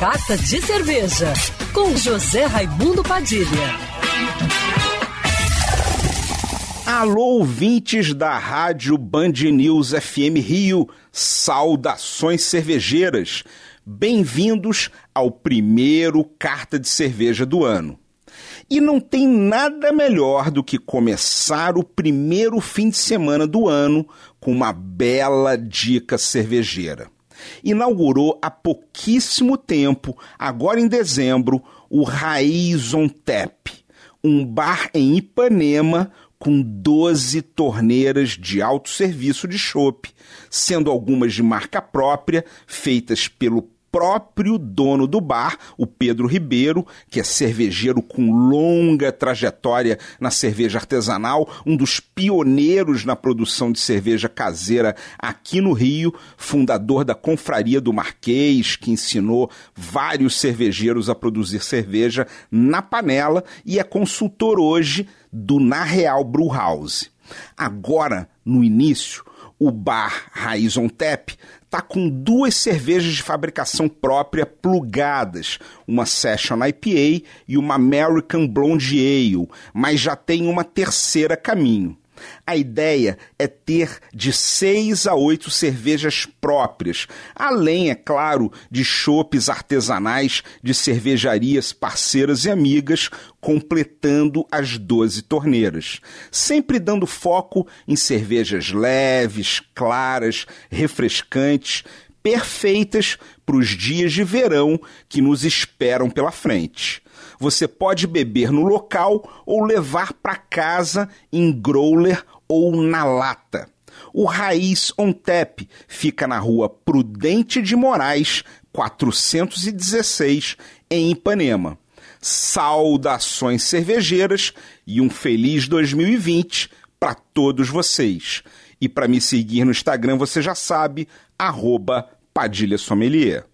Carta de Cerveja, com José Raimundo Padilha. Alô, ouvintes da Rádio Band News FM Rio, saudações cervejeiras. Bem-vindos ao primeiro Carta de Cerveja do ano. E não tem nada melhor do que começar o primeiro fim de semana do ano com uma bela dica cervejeira. Inaugurou há pouquíssimo tempo, agora em dezembro, o Raiz on Tap, um bar em Ipanema com 12 torneiras de autosserviço de chopp, sendo algumas de marca própria, feitas pelo próprio dono do bar, o Pedro Ribeiro, que é cervejeiro com longa trajetória na cerveja artesanal, um dos pioneiros na produção de cerveja caseira aqui no Rio, fundador da Confraria do Marquês, que ensinou vários cervejeiros a produzir cerveja na panela e é consultor hoje do Na Real Brew House. Agora, no início, o bar Raiz on Tap tá com duas cervejas de fabricação própria plugadas, uma Session IPA e uma American Blonde Ale, mas já tem uma terceira caminho. A ideia é ter de seis a oito cervejas próprias, além, é claro, de chopes artesanais de cervejarias parceiras e amigas, completando as doze torneiras, sempre dando foco em cervejas leves, claras, refrescantes, perfeitas para os dias de verão que nos esperam pela frente. Você pode beber no local ou levar para casa em growler ou na lata. O Raiz On Tap fica na rua Prudente de Moraes, 416, em Ipanema. Saudações cervejeiras e um feliz 2020 para todos vocês. E para me seguir no Instagram, você já sabe, arroba Padilha Sommelier.